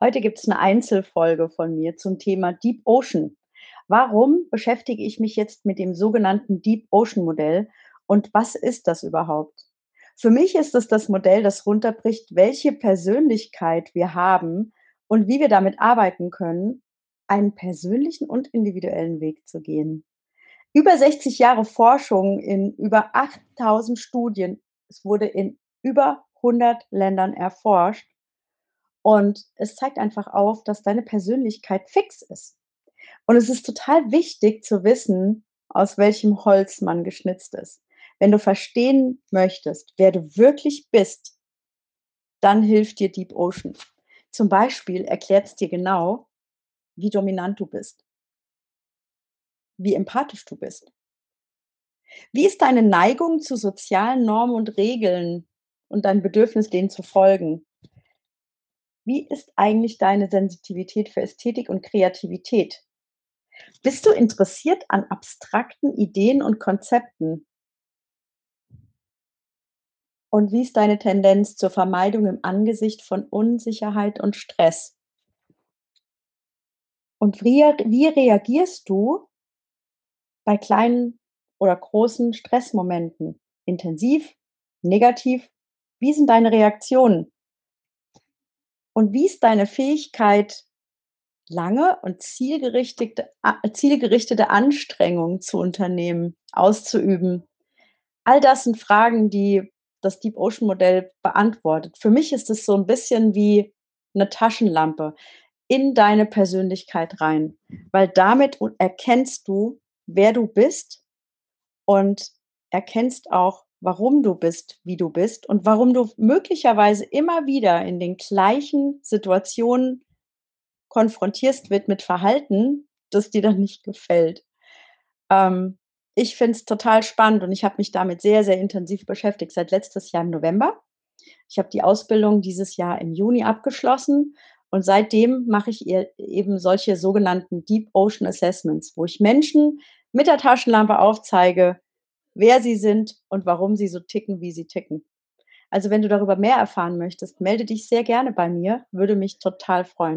Heute gibt's 'ne Einzelfolge von mir zum Thema Deep Ocean. Warum beschäftige ich mich jetzt mit dem sogenannten Deep Ocean Modell und was ist das überhaupt? Für mich ist es das Modell, das runterbricht, welche Persönlichkeit wir haben und wie wir damit arbeiten können, einen persönlichen und individuellen Weg zu gehen. Über 60 Jahre Forschung in über 8.000 Studien. Es wurde in über 100 Ländern erforscht und es zeigt einfach auf, dass deine Persönlichkeit fix ist. Und es ist total wichtig zu wissen, aus welchem Holz man geschnitzt ist. Wenn du verstehen möchtest, wer du wirklich bist, dann hilft dir Deep Ocean. Zum Beispiel erklärt's dir genau, wie dominant du bist wie empathisch du bist. Wie ist deine Neigung zu sozialen Normen und Regeln und dein Bedürfnis, denen zu folgen? Wie ist eigentlich deine Sensitivität für Ästhetik und Kreativität? Bist du interessiert an abstrakten Ideen und Konzepten? Und wie ist deine Tendenz zur Vermeidung im Angesicht von Unsicherheit und Stress? Und wie wie reagierst du bei kleinen oder großen Stressmomenten? Intensiv, negativ? Wie sind deine Reaktionen? Und wie ist deine Fähigkeit, lange und zielgerichtete zielgerichtete Anstrengungen zu unternehmen, auszuüben? All das sind Fragen, die das Deep Ocean Modell beantwortet. Für mich ist es so 'n bisschen wie 'ne Taschenlampe in deine Persönlichkeit rein, weil damit erkennst du, wer du bist und erkennst auch, warum du bist, wie du bist und warum du möglicherweise immer wieder in den gleichen Situationen konfrontierst wird mit Verhalten, das dir dann nicht gefällt. Ähm, ich finde es total spannend und ich habe mich damit sehr, sehr intensiv beschäftigt seit letztes Jahr im November. Ich habe die Ausbildung dieses Jahr im Juni abgeschlossen und seitdem mache ich eben solche sogenannten Deep Ocean Assessments, wo ich Menschen mit der Taschenlampe aufzeige, wer sie sind und warum sie so ticken, wie sie ticken. Also, wenn du darüber mehr erfahren möchtest, melde dich sehr gerne bei mir, würde mich total freuen.